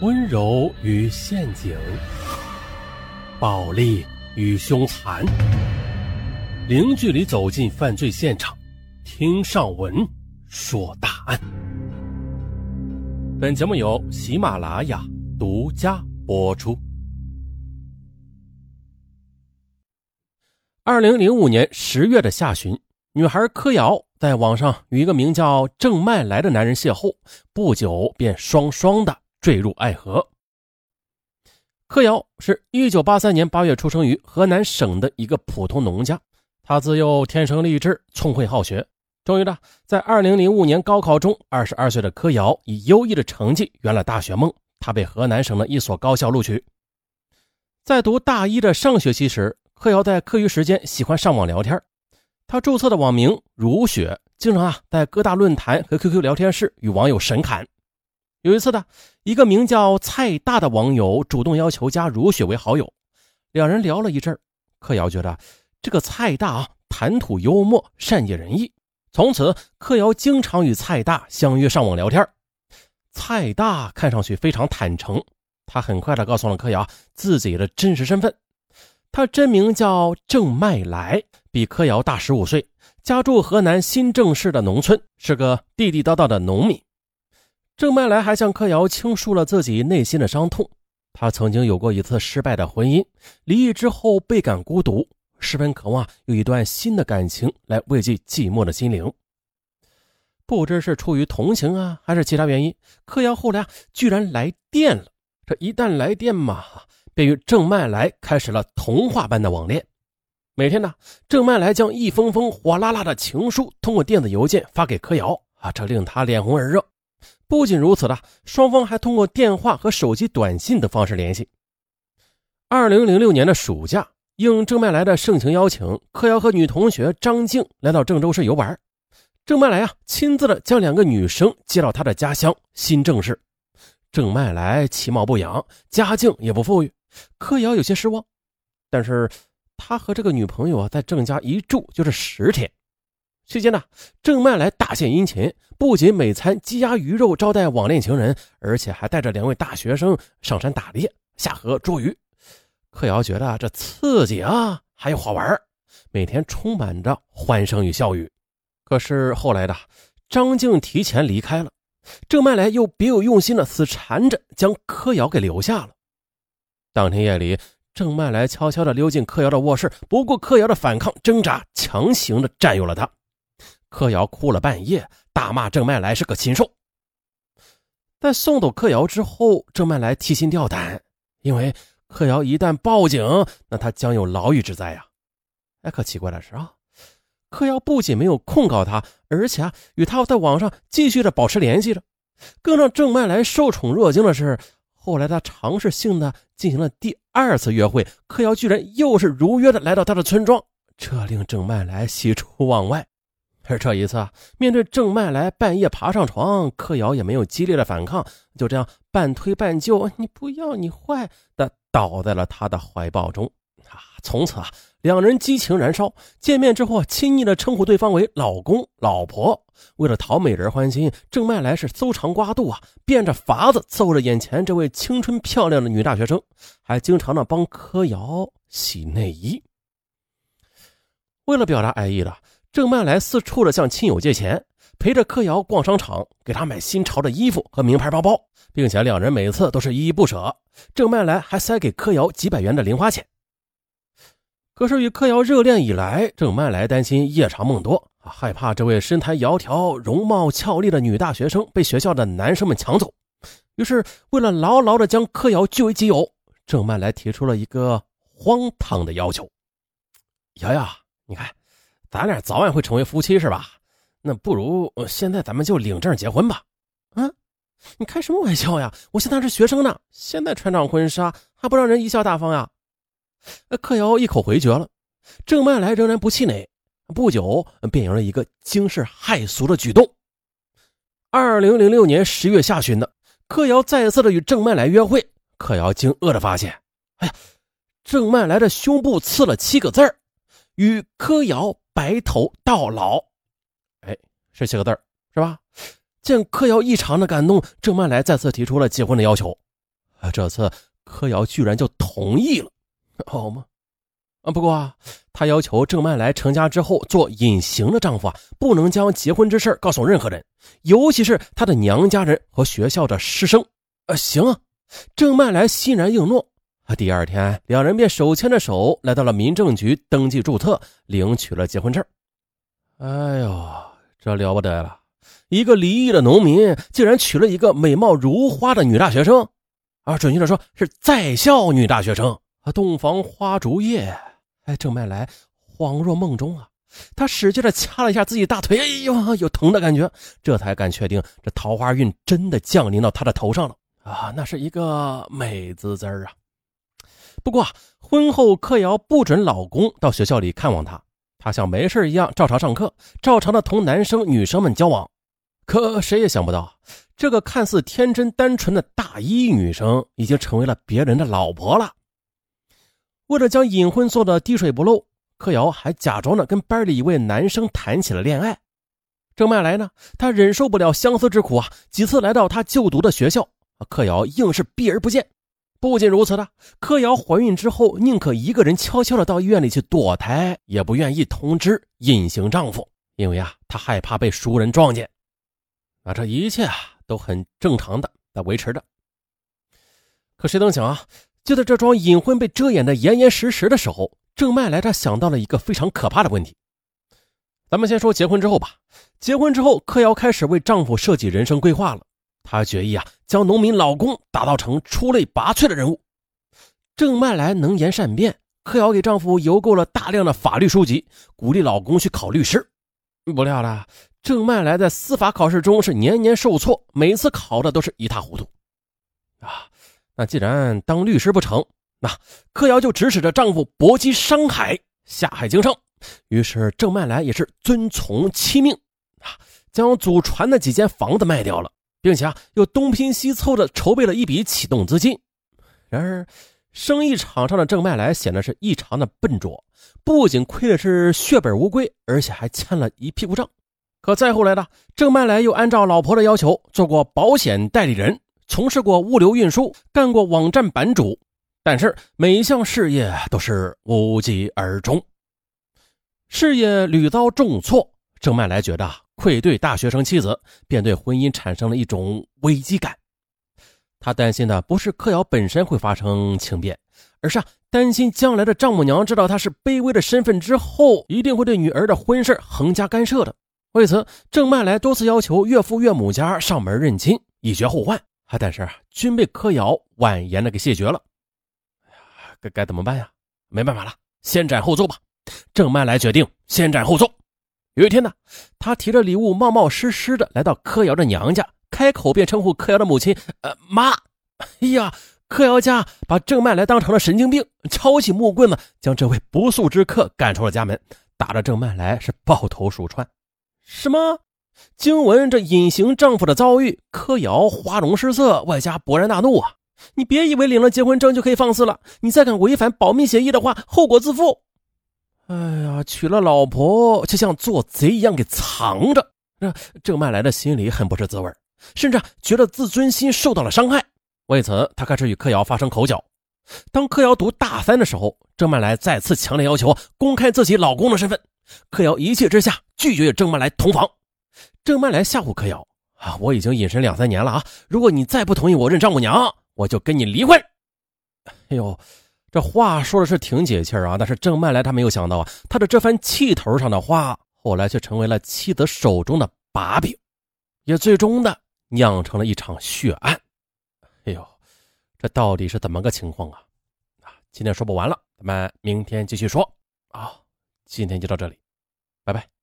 温柔与陷阱，暴力与凶残，零距离走进犯罪现场，听上文说大案。本节目由喜马拉雅独家播出。二零零五年十月的下旬，女孩柯瑶在网上与一个名叫郑麦来的男人邂逅，不久便双双的。坠入爱河。柯瑶是一九八三年八月出生于河南省的一个普通农家，他自幼天生丽质，聪慧好学。终于呢，在二零零五年高考中，二十二岁的柯瑶以优异的成绩圆了大学梦，他被河南省的一所高校录取。在读大一的上学期时，柯瑶在课余时间喜欢上网聊天，他注册的网名如雪，经常啊在各大论坛和 QQ 聊天室与网友神侃。有一次呢，一个名叫蔡大的网友主动要求加如雪为好友，两人聊了一阵儿柯瑶觉得这个蔡大啊谈吐幽默，善解人意，从此柯瑶经常与蔡大相约上网聊天。蔡大看上去非常坦诚，他很快的告诉了柯瑶自己的真实身份，他真名叫郑麦来，比柯瑶大十五岁，家住河南新郑市的农村，是个地地道道的农民。郑麦来还向柯瑶倾诉了自己内心的伤痛。他曾经有过一次失败的婚姻，离异之后倍感孤独，十分渴望有一段新的感情来慰藉寂寞的心灵。不知是出于同情啊，还是其他原因，柯瑶后来居然来电了。这一旦来电嘛，便与郑麦来开始了童话般的网恋。每天呢，郑麦来将一封封火辣辣的情书通过电子邮件发给柯瑶啊，这令他脸红耳热。不仅如此的，双方还通过电话和手机短信的方式联系。二零零六年的暑假，应郑麦来的盛情邀请，柯瑶和女同学张静来到郑州市游玩。郑麦来啊，亲自的将两个女生接到他的家乡新郑市。郑麦来其貌不扬，家境也不富裕，柯瑶有些失望。但是，他和这个女朋友啊，在郑家一住就是十天。期间呢，郑麦来大献殷勤，不仅每餐鸡鸭鱼肉招待网恋情人，而且还带着两位大学生上山打猎、下河捉鱼。柯瑶觉得这刺激啊，还有好玩，每天充满着欢声与笑语。可是后来的张静提前离开了，郑麦来又别有用心的死缠着将柯瑶给留下了。当天夜里，郑麦来悄悄的溜进柯瑶的卧室，不顾柯瑶的反抗挣扎，强行的占有了她。柯瑶哭了半夜，大骂郑麦来是个禽兽。在送走柯瑶之后，郑麦来提心吊胆，因为柯瑶一旦报警，那他将有牢狱之灾呀。哎，可奇怪的是啊，柯瑶不仅没有控告他，而且啊，与他在网上继续的保持联系着。更让郑麦来受宠若惊的是，后来他尝试性的进行了第二次约会，柯瑶居然又是如约的来到他的村庄，这令郑麦来喜出望外。而这一次啊，面对郑麦来半夜爬上床，柯瑶也没有激烈的反抗，就这样半推半就，你不要，你坏的倒在了他的怀抱中。啊，从此啊，两人激情燃烧。见面之后，亲昵的称呼对方为老公、老婆。为了讨美人欢心，郑麦来是搜肠刮肚啊，变着法子揍着眼前这位青春漂亮的女大学生，还经常的帮柯瑶洗内衣。为了表达爱意的。郑曼来四处的向亲友借钱，陪着柯瑶逛商场，给她买新潮的衣服和名牌包包，并且两人每次都是依依不舍。郑曼来还塞给柯瑶几百元的零花钱。可是与柯瑶热恋以来，郑曼来担心夜长梦多，害怕这位身材窈窕、容貌俏丽的女大学生被学校的男生们抢走。于是，为了牢牢的将柯瑶据为己有，郑曼来提出了一个荒唐的要求：“瑶瑶，你看。”咱俩早晚会成为夫妻是吧？那不如现在咱们就领证结婚吧。啊，你开什么玩笑呀？我现在是学生呢，现在穿上婚纱还不让人贻笑大方呀？柯瑶一口回绝了。郑麦来仍然不气馁，不久便有了一个惊世骇俗的举动。二零零六年十月下旬的，柯瑶再次的与郑麦来约会，柯瑶惊愕的发现，哎呀，郑麦来的胸部刺了七个字儿，与柯瑶。白头到老，哎，这七个字是吧？见柯瑶异常的感动，郑曼来再次提出了结婚的要求。啊这次柯瑶居然就同意了，好吗？啊，不过啊，他要求郑曼来成家之后做隐形的丈夫啊，不能将结婚之事告诉任何人，尤其是他的娘家人和学校的师生。啊，行啊，郑曼来欣然应诺。啊，第二天，两人便手牵着手来到了民政局登记注册，领取了结婚证。哎呦，这了不得了！一个离异的农民竟然娶了一个美貌如花的女大学生，啊，准确的说是在校女大学生啊，洞房花烛夜。哎，郑麦来恍若梦中啊，他使劲的掐了一下自己大腿，哎呦，有疼的感觉，这才敢确定这桃花运真的降临到他的头上了啊，那是一个美滋滋啊。不过婚后，柯瑶不准老公到学校里看望她，她像没事一样照常上课，照常的同男生女生们交往。可谁也想不到，这个看似天真单纯的大一女生，已经成为了别人的老婆了。为了将隐婚做的滴水不漏，柯瑶还假装的跟班里一位男生谈起了恋爱。郑麦来呢，他忍受不了相思之苦啊，几次来到他就读的学校，柯瑶硬是避而不见。不仅如此的，柯瑶怀孕之后，宁可一个人悄悄的到医院里去堕胎，也不愿意通知隐形丈夫，因为啊，她害怕被熟人撞见。啊，这一切啊都很正常的在维持着。可谁能想啊？就在这桩隐婚被遮掩的严严实实的时候，郑麦来他想到了一个非常可怕的问题。咱们先说结婚之后吧。结婚之后，柯瑶开始为丈夫设计人生规划了。他决意啊，将农民老公打造成出类拔萃的人物。郑麦来能言善辩，柯瑶给丈夫邮购了大量的法律书籍，鼓励老公去考律师。不料了，郑麦来在司法考试中是年年受挫，每次考的都是一塌糊涂。啊。那既然当律师不成，那柯瑶就指使着丈夫搏击商海，下海经商。于是郑麦来也是遵从妻命，啊，将祖传的几间房子卖掉了，并且啊又东拼西凑的筹备了一笔启动资金。然而，生意场上的郑麦来显得是异常的笨拙，不仅亏的是血本无归，而且还欠了一屁股账。可再后来呢，郑麦来又按照老婆的要求做过保险代理人。从事过物流运输，干过网站版主，但是每一项事业都是无疾而终，事业屡遭重挫。郑麦来觉得愧对大学生妻子，便对婚姻产生了一种危机感。他担心的不是柯瑶本身会发生情变，而是啊担心将来的丈母娘知道他是卑微的身份之后，一定会对女儿的婚事横加干涉的。为此，郑麦来多次要求岳父岳母家上门认亲，以绝后患。啊！但是啊均被柯瑶婉言的给谢绝了。哎呀，该该怎么办呀？没办法了，先斩后奏吧。郑麦来决定先斩后奏。有一天呢，他提着礼物，冒冒失失的来到柯瑶的娘家，开口便称呼柯瑶的母亲：“呃，妈。”哎呀，柯瑶家把郑麦来当成了神经病，抄起木棍子将这位不速之客赶出了家门，打着郑麦来是抱头鼠窜。什么？经闻这隐形丈夫的遭遇，柯瑶花容失色，外加勃然大怒啊！你别以为领了结婚证就可以放肆了，你再敢违反保密协议的话，后果自负！哎呀，娶了老婆却像做贼一样给藏着，这郑曼来的心里很不是滋味，甚至觉得自尊心受到了伤害。为此，他开始与柯瑶发生口角。当柯瑶读大三的时候，郑曼来再次强烈要求公开自己老公的身份，柯瑶一气之下拒绝与郑曼来同房。郑曼来吓唬柯瑶啊！我已经隐身两三年了啊！如果你再不同意我认丈母娘，我就跟你离婚。哎呦，这话说的是挺解气啊！但是郑曼来他没有想到啊，他的这番气头上的话，后来却成为了妻子手中的把柄，也最终的酿成了一场血案。哎呦，这到底是怎么个情况啊？啊，今天说不完了，咱们明天继续说啊！今天就到这里，拜拜。